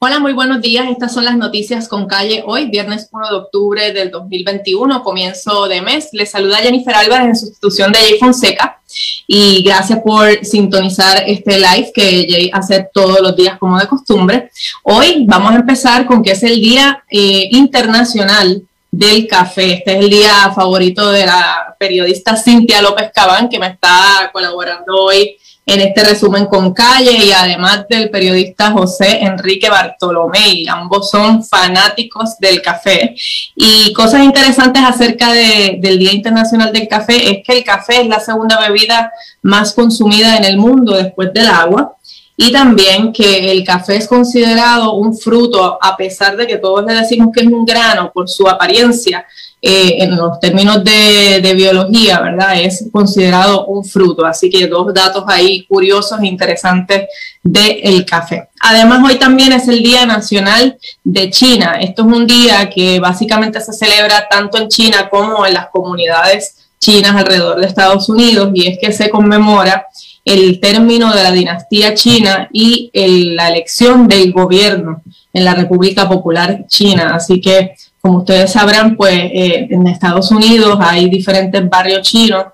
Hola, muy buenos días. Estas son las noticias con calle hoy, viernes 1 de octubre del 2021, comienzo de mes. Les saluda Jennifer Álvarez en sustitución de Jay Fonseca y gracias por sintonizar este live que Jay hace todos los días como de costumbre. Hoy vamos a empezar con que es el Día eh, Internacional del Café. Este es el día favorito de la periodista Cintia López Cabán, que me está colaborando hoy en este resumen con calle y además del periodista José Enrique Bartolomé. Ambos son fanáticos del café. Y cosas interesantes acerca del Día Internacional del Café es que el café es la segunda bebida más consumida en el mundo después del agua. Y también que el café es considerado un fruto, a pesar de que todos le decimos que es un grano por su apariencia, eh, en los términos de, biología, ¿verdad? Es considerado un fruto. Así que dos datos ahí curiosos e interesantes del café. Además, hoy también es el Día Nacional de China. Esto es un día que básicamente se celebra tanto en China como en las comunidades chinas alrededor de Estados Unidos y es que se conmemora el término de la dinastía china y la elección del gobierno en la República Popular China. Así que como ustedes sabrán, pues eh, en Estados Unidos hay diferentes barrios chinos,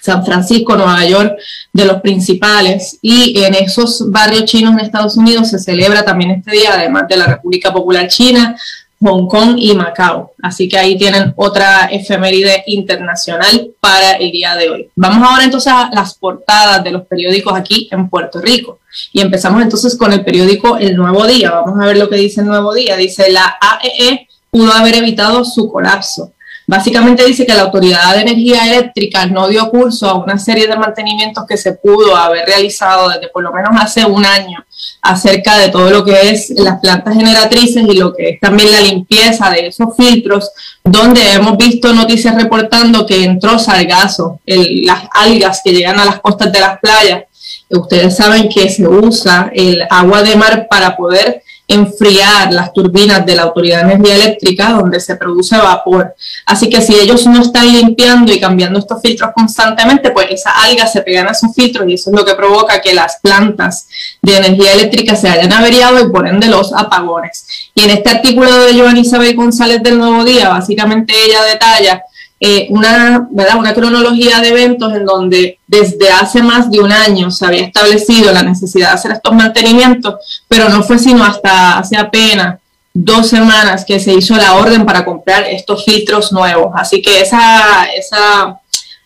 San Francisco, Nueva York, de los principales, y en esos barrios chinos en Estados Unidos se celebra también este día, además de la República Popular China, Hong Kong y Macao. Así que ahí tienen otra efeméride internacional para el día de hoy. Vamos ahora entonces a las portadas de los periódicos aquí en Puerto Rico. Y empezamos entonces con el periódico El Nuevo Día. Vamos a ver lo que dice el Nuevo Día. Dice la AEE e pudo haber evitado su colapso. Básicamente dice que la Autoridad de Energía Eléctrica no dio curso a una serie de mantenimientos que se pudo haber realizado desde por lo menos hace un año acerca de todo lo que es las plantas generatrices y lo que es también la limpieza de esos filtros, donde hemos visto noticias reportando que entró sargazo, las algas que llegan a las costas de las playas. Ustedes saben que se usa el agua de mar para poder enfriar las turbinas de la Autoridad de Energía Eléctrica donde se produce vapor. Así que si ellos no están limpiando y cambiando estos filtros constantemente, pues esas algas se pegan a esos filtros y eso es lo que provoca que las plantas de energía eléctrica se hayan averiado y por ende los apagones. Y en este artículo de Joan Isabel González del Nuevo Día, básicamente ella detalla eh, una, ¿verdad? una cronología de eventos en donde desde hace más de un año se había establecido la necesidad de hacer estos mantenimientos, pero no fue sino hasta hace apenas dos semanas que se hizo la orden para comprar estos filtros nuevos. Así que esa, esa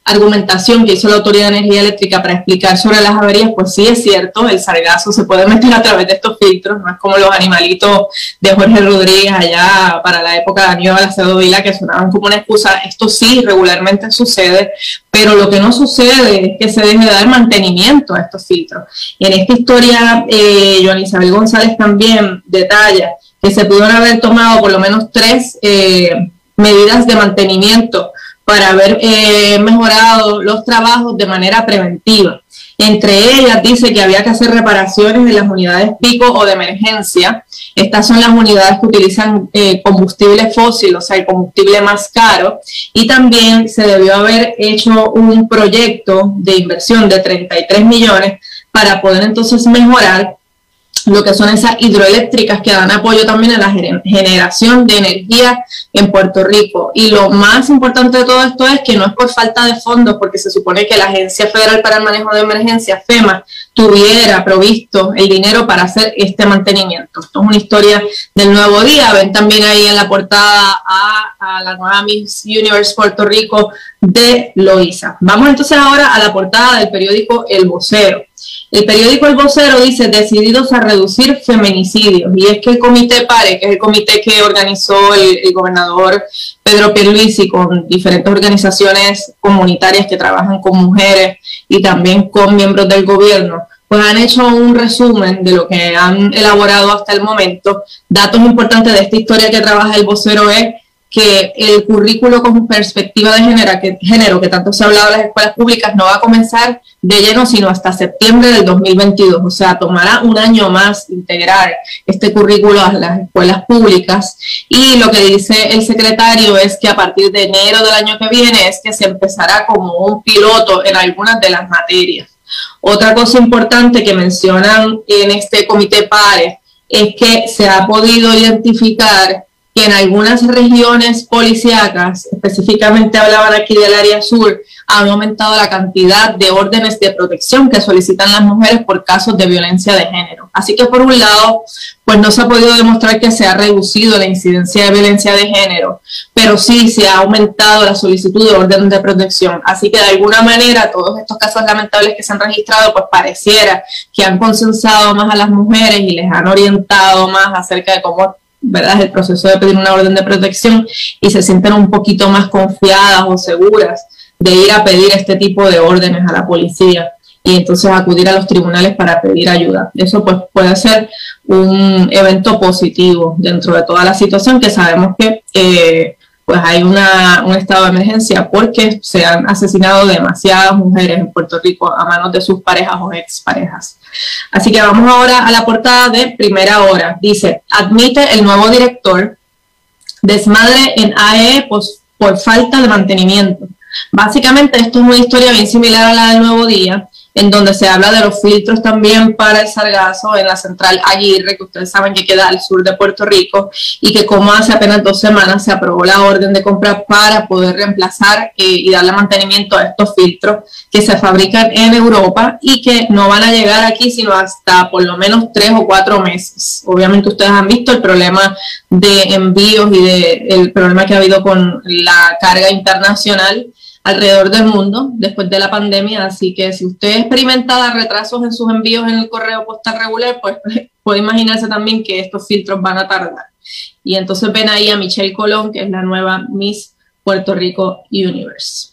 argumentación que hizo la Autoridad de Energía Eléctrica para explicar sobre las averías, pues sí es cierto, el sargazo se puede meter a través de estos filtros, no es como los animalitos de Jorge Rodríguez allá para la época de Aníbal Acevedo Vila que sonaban como una excusa, esto sí regularmente sucede, pero lo que no sucede es que se deje de dar mantenimiento a estos filtros. Y en esta historia, eh, Joan Isabel González también detalla que se pudieron haber tomado por lo menos tres eh, medidas de mantenimiento para haber eh, mejorado los trabajos de manera preventiva. Entre ellas dice que había que hacer reparaciones en las unidades pico o de emergencia. Estas son las unidades que utilizan eh, combustible fósil, o sea, el combustible más caro. Y también se debió haber hecho un proyecto de inversión de 33 millones para poder entonces mejorar lo que son esas hidroeléctricas que dan apoyo también a la generación de energía en Puerto Rico. Y lo más importante de todo esto es que no es por falta de fondos, porque se supone que la Agencia Federal para el Manejo de Emergencias, FEMA, tuviera provisto el dinero para hacer este mantenimiento. Esto es una historia del nuevo día. Ven también ahí en la portada a, la nueva Miss Universe Puerto Rico de Loisa. Vamos entonces ahora a la portada del periódico El Vocero. El periódico El Vocero dice decididos a reducir feminicidios y es que el comité PARE, que es el comité que organizó el, gobernador Pedro Pierluisi con diferentes organizaciones comunitarias que trabajan con mujeres y también con miembros del gobierno, pues han hecho un resumen de lo que han elaborado hasta el momento. Datos importantes de esta historia que trabaja el vocero es que el currículo con perspectiva de género que, que tanto se ha hablado en las escuelas públicas, no va a comenzar de lleno, sino hasta septiembre del 2022. O sea, tomará un año más integrar este currículo a las escuelas públicas. Y lo que dice el secretario es que a partir de enero del año que viene es que se empezará como un piloto en algunas de las materias. Otra cosa importante que mencionan en este comité PARE es que se ha podido identificar que en algunas regiones policíacas, específicamente hablaban aquí del área sur, han aumentado la cantidad de órdenes de protección que solicitan las mujeres por casos de violencia de género. Así que por un lado, pues no se ha podido demostrar que se ha reducido la incidencia de violencia de género, pero sí se ha aumentado la solicitud de órdenes de protección. Así que de alguna manera todos estos casos lamentables que se han registrado, pues pareciera que han consensado más a las mujeres y les han orientado más acerca de cómo ¿verdad? el proceso de pedir una orden de protección y se sienten un poquito más confiadas o seguras de ir a pedir este tipo de órdenes a la policía y entonces acudir a los tribunales para pedir ayuda. Eso pues puede ser un evento positivo dentro de toda la situación que sabemos que eh, pues hay una, un estado de emergencia porque se han asesinado demasiadas mujeres en Puerto Rico a manos de sus parejas o exparejas. Así que vamos ahora a la portada de primera hora. Dice, admite el nuevo director desmadre en AE por falta de mantenimiento. Básicamente esto es una historia bien similar a la del Nuevo Día, en donde se habla de los filtros también para el sargazo en la central Aguirre, que ustedes saben que queda al sur de Puerto Rico, y que como hace apenas dos semanas se aprobó la orden de compra para poder reemplazar eh, y darle mantenimiento a estos filtros que se fabrican en Europa y que no van a llegar aquí sino hasta por lo menos tres o cuatro meses. Obviamente ustedes han visto el problema de envíos y de el problema que ha habido con la carga internacional alrededor del mundo después de la pandemia, así que si usted experimenta retrasos en sus envíos en el correo postal regular, pues puede imaginarse también que estos filtros van a tardar. Y entonces ven ahí a Michelle Colón, que es la nueva Miss Puerto Rico Universe.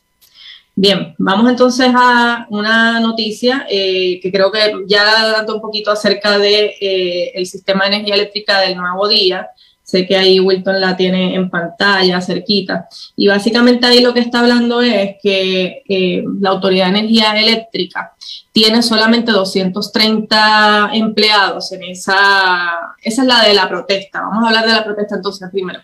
Bien, vamos entonces a una noticia eh, que creo que ya dando un poquito acerca de eh, sistema de energía eléctrica del nuevo día. Sé que ahí Wilton la tiene en pantalla, cerquita. Y básicamente ahí lo que está hablando es que eh, la Autoridad de Energía Eléctrica tiene solamente 230 empleados en esa... Esa es la de la protesta. Vamos a hablar de la protesta entonces primero.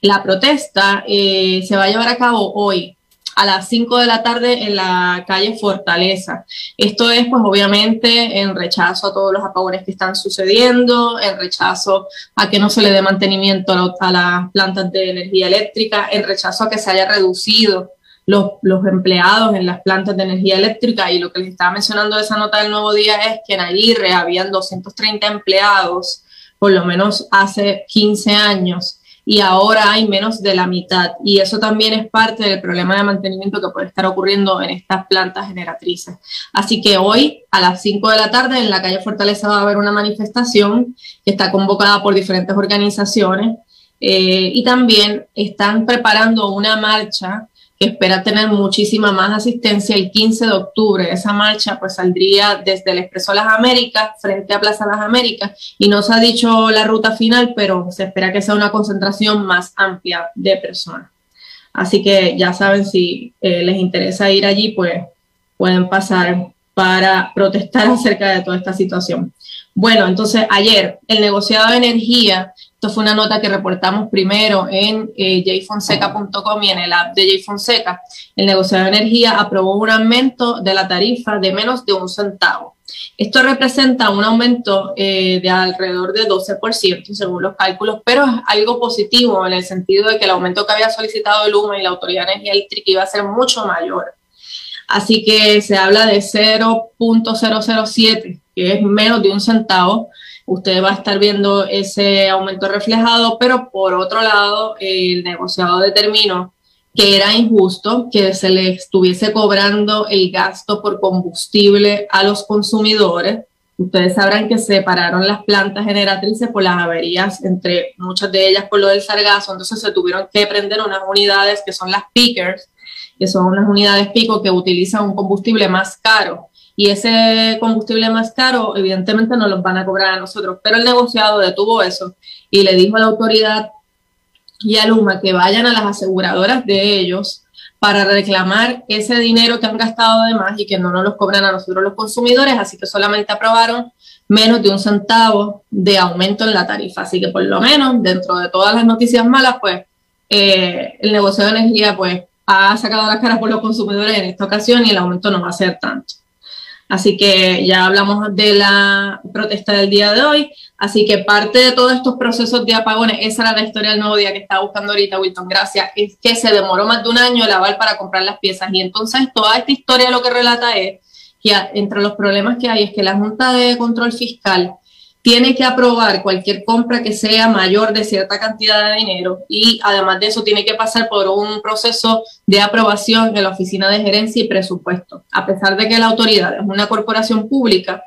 La protesta eh, se va a llevar a cabo hoy, a las 5 de la tarde en la calle Fortaleza. Esto es, pues, obviamente, en rechazo a todos los apagones que están sucediendo, en rechazo a que no se le dé mantenimiento a, las plantas de energía eléctrica, en rechazo a que se haya reducido los, los, empleados en las plantas de energía eléctrica. Y lo que les estaba mencionando de esa nota del nuevo día es que en Aguirre habían 230 empleados, por lo menos hace 15 años y ahora hay menos de la mitad. Y eso también es parte del problema de mantenimiento que puede estar ocurriendo en estas plantas generatrices. Así que hoy a las 5 de la tarde en la calle Fortaleza va a haber una manifestación que está convocada por diferentes organizaciones eh, y también están preparando una marcha espera tener muchísima más asistencia el 15 de octubre. Esa marcha pues saldría desde el Expreso Las Américas frente a Plaza Las Américas y no se ha dicho la ruta final, pero se espera que sea una concentración más amplia de personas. Así que ya saben, si eh, les interesa ir allí, pues pueden pasar para protestar acerca de toda esta situación. Bueno, entonces ayer el negociado de energía esto fue una nota que reportamos primero en eh, jfonseca.com y en el app de jfonseca. El negociador de energía aprobó un aumento de la tarifa de menos de un centavo. Esto representa un aumento eh, de alrededor de 12% según los cálculos, pero es algo positivo en el sentido de que el aumento que había solicitado el UMA y la Autoridad de Energía Eléctrica iba a ser mucho mayor. Así que se habla de 0.007, que es menos de un centavo, usted va a estar viendo ese aumento reflejado, pero por otro lado, el negociado determinó que era injusto que se le estuviese cobrando el gasto por combustible a los consumidores. Ustedes sabrán que se separaron las plantas generatrices por las averías, entre muchas de ellas por lo del sargazo, entonces se tuvieron que prender unas unidades que son las pickers, que son unas unidades pico que utilizan un combustible más caro. Y ese combustible más caro, evidentemente no los van a cobrar a nosotros, pero el negociado detuvo eso y le dijo a la autoridad y a Luma que vayan a las aseguradoras de ellos para reclamar ese dinero que han gastado de más y que no nos los cobran a nosotros los consumidores, así que solamente aprobaron menos de un centavo de aumento en la tarifa. Así que por lo menos, dentro de todas las noticias malas, pues eh, el negocio de energía pues ha sacado las caras por los consumidores en esta ocasión y el aumento no va a ser tanto. Así que ya hablamos de la protesta del día de hoy. Así que parte de todos estos procesos de apagones, esa era la historia del nuevo día que estaba buscando ahorita Wilton, gracias, es que se demoró más de un año el aval para comprar las piezas. Y entonces toda esta historia lo que relata es que entre los problemas que hay es que la Junta de Control Fiscal tiene que aprobar cualquier compra que sea mayor de cierta cantidad de dinero y además de eso tiene que pasar por un proceso de aprobación en la Oficina de Gerencia y Presupuesto. A pesar de que la autoridad es una corporación pública,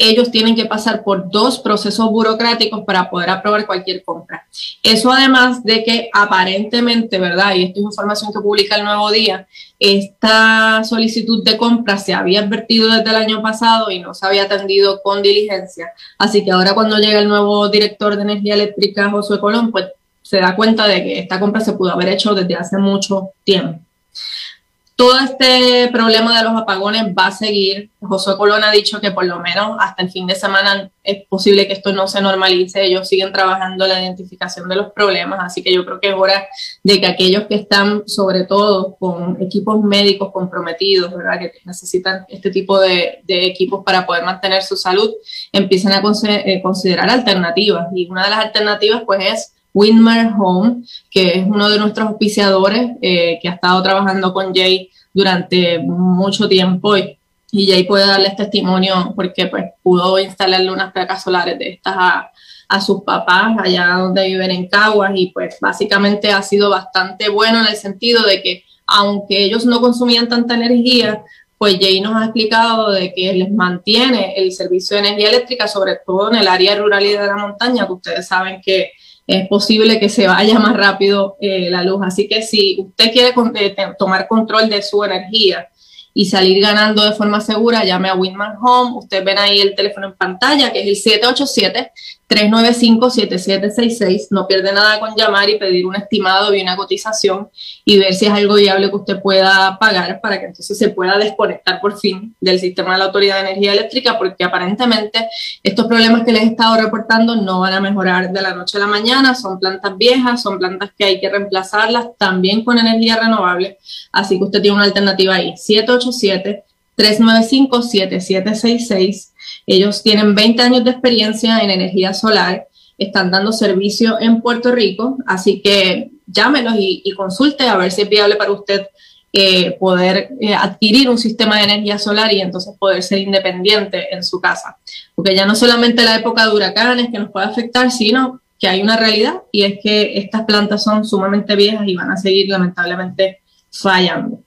ellos tienen que pasar por dos procesos burocráticos para poder aprobar cualquier compra. Eso además de que aparentemente, ¿verdad? Y esto es información que publica el Nuevo Día, esta solicitud de compra se había advertido desde el año pasado y no se había atendido con diligencia. Así que ahora cuando llega el nuevo director de energía eléctrica, Josué Colón, pues se da cuenta de que esta compra se pudo haber hecho desde hace mucho tiempo todo este problema de los apagones va a seguir. José Colón ha dicho que por lo menos hasta el fin de semana es posible que esto no se normalice. Ellos siguen trabajando la identificación de los problemas, así que yo creo que es hora de que aquellos que están, sobre todo con equipos médicos comprometidos, ¿verdad? que necesitan este tipo de, equipos para poder mantener su salud, empiecen a eh, considerar alternativas. Y una de las alternativas, pues, es Winmer Home, que es uno de nuestros auspiciadores eh, que ha estado trabajando con Jay durante mucho tiempo y, Jay puede darles testimonio porque pues pudo instalarle unas placas solares de estas a, a sus papás allá donde viven en Caguas y pues básicamente ha sido bastante bueno en el sentido de que aunque ellos no consumían tanta energía, pues Jay nos ha explicado de que les mantiene el servicio de energía eléctrica, sobre todo en el área rural y de la montaña, que ustedes saben que es posible que se vaya más rápido eh, la luz. Así que si usted quiere eh, tomar control de su energía y salir ganando de forma segura, llame a Winman Home. Ustedes ven ahí el teléfono en pantalla, que es el 787 395-7766. No pierde nada con llamar y pedir un estimado y una cotización y ver si es algo viable que usted pueda pagar para que entonces se pueda desconectar por fin del sistema de la Autoridad de Energía Eléctrica, porque aparentemente estos problemas que les he estado reportando no van a mejorar de la noche a la mañana. Son plantas viejas, son plantas que hay que reemplazarlas también con energía renovable. Así que usted tiene una alternativa ahí. 787 395 7766 ellos tienen 20 años de experiencia en energía solar, están dando servicio en Puerto Rico, así que llámenos y, consulte a ver si es viable para usted eh, poder eh, adquirir un sistema de energía solar y entonces poder ser independiente en su casa. Porque ya no solamente la época de huracanes que nos puede afectar, sino que hay una realidad y es que estas plantas son sumamente viejas y van a seguir lamentablemente fallando.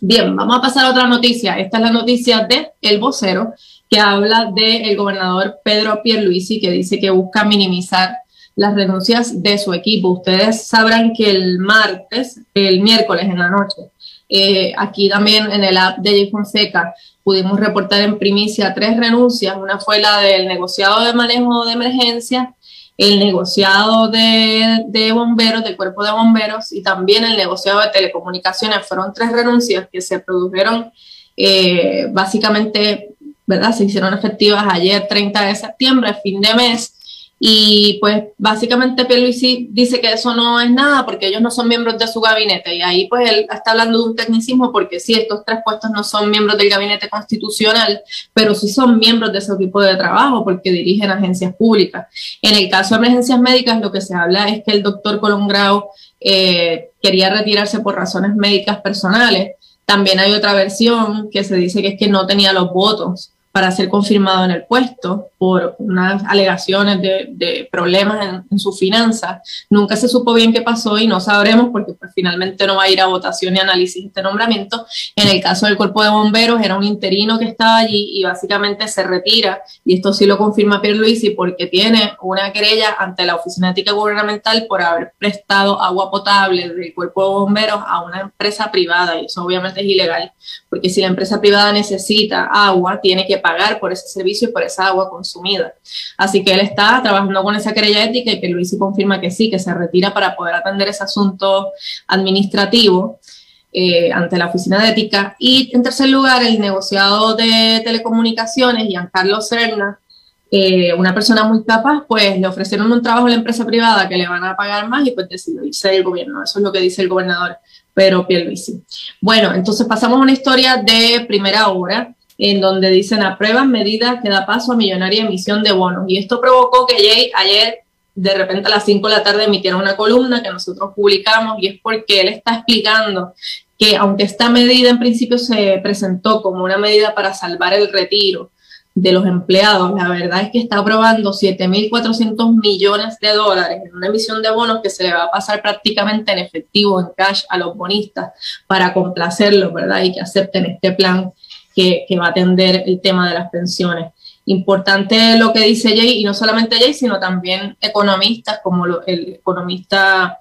Bien, vamos a pasar a otra noticia. Esta es la noticia de El Vocero, que habla del gobernador Pedro Pierluisi, que dice que busca minimizar las renuncias de su equipo. Ustedes sabrán que el martes, el miércoles en la noche, eh, aquí también en el app de J. Fonseca pudimos reportar en primicia tres renuncias. Una fue la del negociado de manejo de emergencia, el negociado de, bomberos, del cuerpo de bomberos y también el negociado de telecomunicaciones. Fueron tres renuncias que se produjeron eh, básicamente ¿verdad? Se hicieron efectivas ayer 30 de septiembre, fin de mes, y pues básicamente Pierluisi dice que eso no es nada porque ellos no son miembros de su gabinete y ahí pues él está hablando de un tecnicismo porque sí, estos tres puestos no son miembros del gabinete constitucional, pero sí son miembros de ese equipo de trabajo porque dirigen agencias públicas. En el caso de emergencias médicas lo que se habla es que el doctor Colongrao eh, quería retirarse por razones médicas personales. También hay otra versión que se dice que es que no tenía los votos para ser confirmado en el puesto por unas alegaciones de, problemas en, su finanza. Nunca se supo bien qué pasó y no sabremos porque pues, finalmente no va a ir a votación y análisis este nombramiento. En el caso del cuerpo de bomberos era un interino que estaba allí y básicamente se retira y esto sí lo confirma Pierluisi porque tiene una querella ante la Oficina Ética Gubernamental por haber prestado agua potable del cuerpo de bomberos a una empresa privada y eso obviamente es ilegal porque si la empresa privada necesita agua tiene que pagar por ese servicio y por esa agua consumida. Así que él está trabajando con esa querella ética y que Luis confirma que sí, que se retira para poder atender ese asunto administrativo. Eh, ante la Oficina de Ética. Y en tercer lugar, el negociado de telecomunicaciones, Giancarlo Serna, eh, una persona muy capaz, pues le ofrecieron un trabajo a la empresa privada que le van a pagar más y pues decidió irse del gobierno. Eso es lo que dice el gobernador Pedro Pierluisi. Bueno, entonces pasamos a una historia de primera hora en donde dicen aprueban medidas que da paso a millonaria emisión de bonos. Y esto provocó que Jay ayer de repente a las 5 de la tarde emitiera una columna que nosotros publicamos y es porque él está explicando que aunque esta medida en principio se presentó como una medida para salvar el retiro de los empleados, la verdad es que está aprobando 7.400 millones de dólares en una emisión de bonos que se le va a pasar prácticamente en efectivo, en cash, a los bonistas para complacerlos, ¿verdad? Y que acepten este plan que, va a atender el tema de las pensiones. Importante lo que dice Jay, y no solamente Jay, sino también economistas como el economista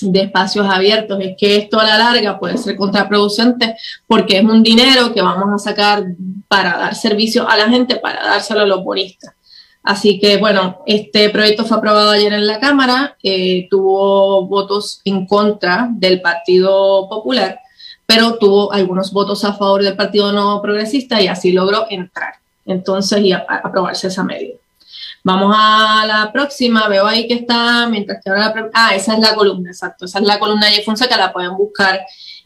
de espacios abiertos, es que esto a la larga puede ser contraproducente porque es un dinero que vamos a sacar para dar servicio a la gente, para dárselo a los bonistas. Así que bueno, este proyecto fue aprobado ayer en la Cámara, eh, tuvo votos en contra del Partido Popular, pero tuvo algunos votos a favor del Partido No Progresista y así logró entrar entonces y aprobarse esa medida. Vamos a la próxima, veo ahí que está, mientras que ahora la... Ah, esa es la columna, exacto, esa es la columna de Fonseca, la pueden buscar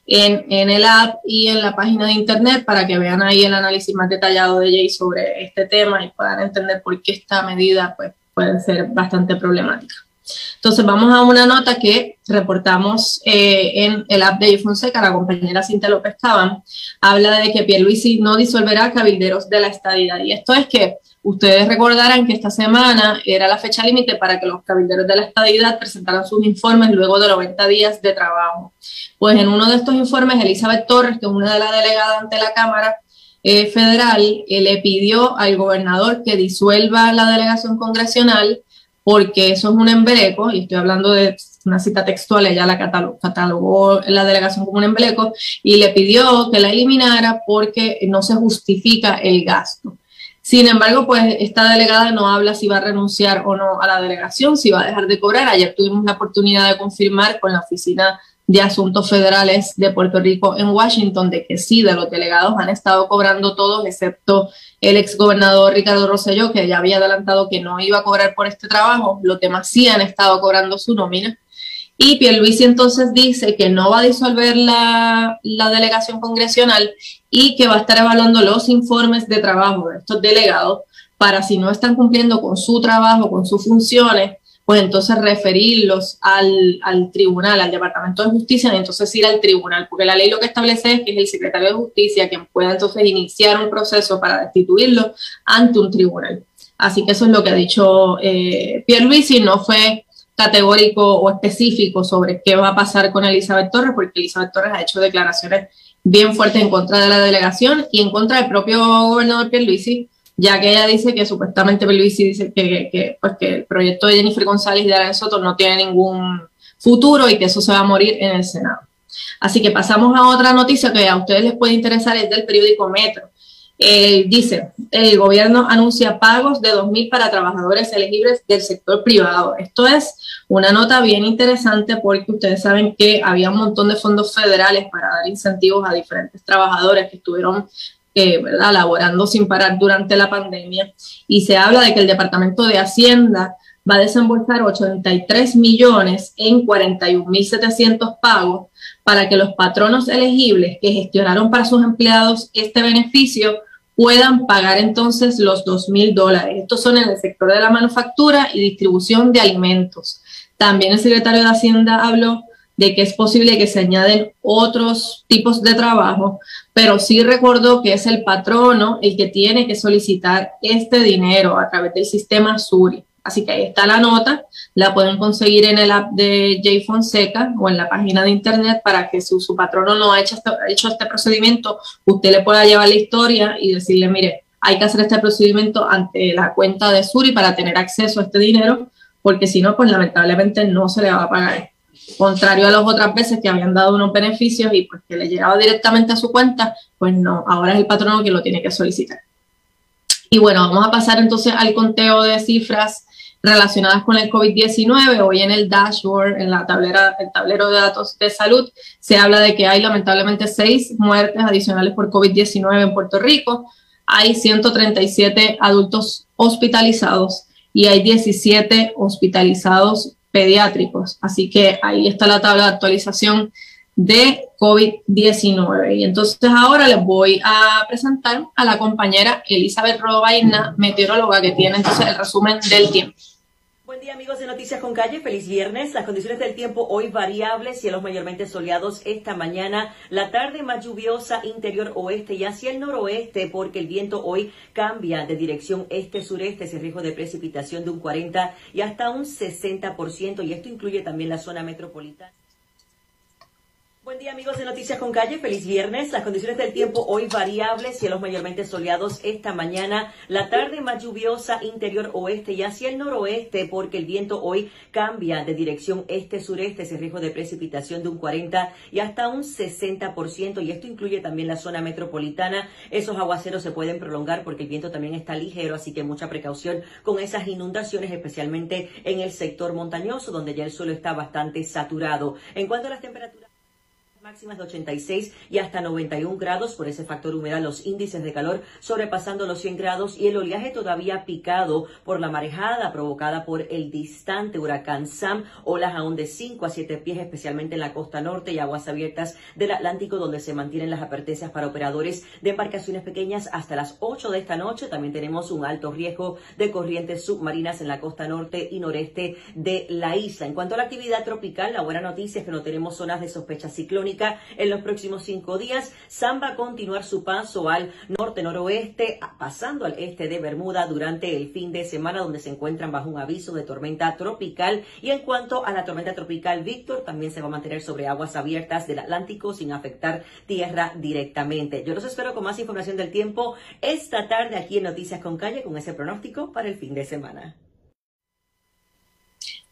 en, en, el app y en la página de internet para que vean ahí el análisis más detallado de Jay sobre este tema y puedan entender por qué esta medida pues, puede ser bastante problemática. Entonces vamos a una nota que reportamos eh, en el app de Fonseca, la compañera Cintia López Caban, habla de que Pierluisi no disolverá cabilderos de la estadidad. Y esto es que Ustedes recordarán que esta semana era la fecha límite para que los cabilderos de la estadidad presentaran sus informes luego de 90 días de trabajo. Pues en uno de estos informes, Elizabeth Torres, que es una de las delegadas ante la Cámara eh, Federal, eh, le pidió al gobernador que disuelva la delegación congresional porque eso es un embeleco, y estoy hablando de una cita textual, ella la catalogó, catalogó la delegación como un embeleco, y le pidió que la eliminara porque no se justifica el gasto. Sin embargo, pues esta delegada no habla si va a renunciar o no a la delegación, si va a dejar de cobrar. Ayer tuvimos la oportunidad de confirmar con la Oficina de Asuntos Federales de Puerto Rico en Washington de que sí, de los delegados han estado cobrando todos, excepto el exgobernador Ricardo Rosselló, que ya había adelantado que no iba a cobrar por este trabajo. Los demás sí han estado cobrando su nómina. Y Pierluisi entonces dice que no va a disolver la, la, delegación congresional y que va a estar evaluando los informes de trabajo de estos delegados para si no están cumpliendo con su trabajo, con sus funciones, pues entonces referirlos al, al, tribunal, al Departamento de Justicia, y entonces ir al tribunal, porque la ley lo que establece es que es el secretario de Justicia quien pueda entonces iniciar un proceso para destituirlo ante un tribunal. Así que eso es lo que ha dicho eh, Pierluisi, no fue categórico o específico sobre qué va a pasar con Elizabeth Torres, porque Elizabeth Torres ha hecho declaraciones bien fuertes en contra de la delegación y en contra del propio gobernador Pierluisi, ya que ella dice que supuestamente Pierluisi dice que, que, pues que el proyecto de Jennifer González y de Alain Soto no tiene ningún futuro y que eso se va a morir en el Senado. Así que pasamos a otra noticia que a ustedes les puede interesar, es del periódico Metro. Eh, dice, el gobierno anuncia pagos de 2.000 para trabajadores elegibles del sector privado. Esto es una nota bien interesante porque ustedes saben que había un montón de fondos federales para dar incentivos a diferentes trabajadores que estuvieron ¿verdad? laborando sin parar durante la pandemia. Y se habla de que el Departamento de Hacienda va a desembolsar 83 millones en 41.700 pagos para que los patronos elegibles que gestionaron para sus empleados este beneficio puedan pagar entonces los dos mil dólares. Estos son en el sector de la manufactura y distribución de alimentos. También el secretario de Hacienda habló de que es posible que se añaden otros tipos de trabajo, pero sí recordó que es el patrono el que tiene que solicitar este dinero a través del sistema SURI. Así que ahí está la nota, la pueden conseguir en el app de J Fonseca o en la página de internet para que su, su patrono no ha hecho, este, hecho este procedimiento, usted le pueda llevar la historia y decirle, mire, hay que hacer este procedimiento ante la cuenta de Suri para tener acceso a este dinero, porque si no, pues lamentablemente no se le va a pagar. Contrario a las otras veces que habían dado unos beneficios y pues que le llegaba directamente a su cuenta, pues no, ahora es el patrono quien lo tiene que solicitar. Y bueno, vamos a pasar entonces al conteo de cifras relacionadas con el COVID-19. Hoy en el dashboard, en la tablera, el tablero de datos de salud, se habla de que hay lamentablemente seis muertes adicionales por COVID-19 en Puerto Rico. Hay 137 adultos hospitalizados y hay 17 hospitalizados pediátricos. Así que ahí está la tabla de actualización de COVID-19. Y entonces ahora les voy a presentar a la compañera Elizabeth Robaina, meteoróloga, que tiene entonces el resumen del tiempo. Buen día amigos de Noticias con Calle, feliz viernes. Las condiciones del tiempo hoy variables, cielos mayormente soleados esta mañana, la tarde más lluviosa interior oeste y hacia el noroeste porque el viento hoy cambia de dirección este-sureste, ese riesgo de precipitación de un 40 y hasta un 60% y esto incluye también la zona metropolitana. Buen día amigos de Noticias con Calle, feliz viernes. Las condiciones del tiempo hoy variables, cielos mayormente soleados esta mañana, la tarde más lluviosa interior oeste y hacia el noroeste porque el viento hoy cambia de dirección este-sureste, ese riesgo de precipitación de un 40 y hasta un 60% y esto incluye también la zona metropolitana. Esos aguaceros se pueden prolongar porque el viento también está ligero, así que mucha precaución con esas inundaciones, especialmente en el sector montañoso donde ya el suelo está bastante saturado. En cuanto a las temperaturas máximas de 86 y hasta 91 grados por ese factor humedad, los índices de calor sobrepasando los 100 grados y el oleaje todavía picado por la marejada provocada por el distante huracán Sam, olas aún de 5 a 7 pies, especialmente en la costa norte y aguas abiertas del Atlántico, donde se mantienen las advertencias para operadores de embarcaciones pequeñas hasta las 8 de esta noche. También tenemos un alto riesgo de corrientes submarinas en la costa norte y noreste de la isla. En cuanto a la actividad tropical, la buena noticia es que no tenemos zonas de sospecha ciclónica en los próximos cinco días. Sam va a continuar su paso al norte-noroeste, pasando al este de Bermuda durante el fin de semana, donde se encuentran bajo un aviso de tormenta tropical. Y en cuanto a la tormenta tropical Víctor, también se va a mantener sobre aguas abiertas del Atlántico sin afectar tierra directamente. Yo los espero con más información del tiempo esta tarde aquí en Noticias con Calle con ese pronóstico para el fin de semana.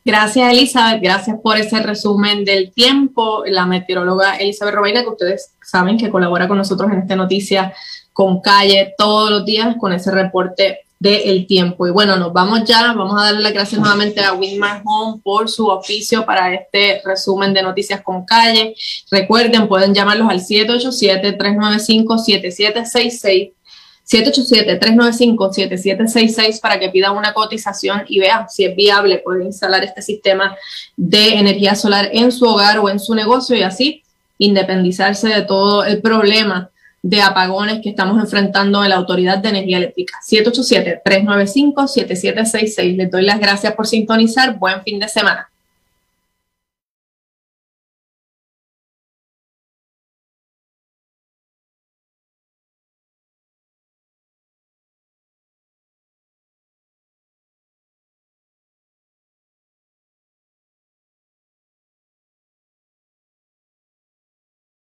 Gracias, Elizabeth. Gracias por ese resumen del tiempo. La meteoróloga Elizabeth Robaina, que ustedes saben que colabora con nosotros en esta noticia con calle todos los días con ese reporte del tiempo. Y bueno, nos vamos ya. Vamos a darle las gracias nuevamente a Winmar Home por su oficio para este resumen de noticias con calle. Recuerden, pueden llamarlos al 787-395-7766 787-395-7766 para que pidan una cotización y vean si es viable poder instalar este sistema de energía solar en su hogar o en su negocio y así independizarse de todo el problema de apagones que estamos enfrentando en la Autoridad de Energía Eléctrica. 787-395-7766. Les doy las gracias por sintonizar. Buen fin de semana.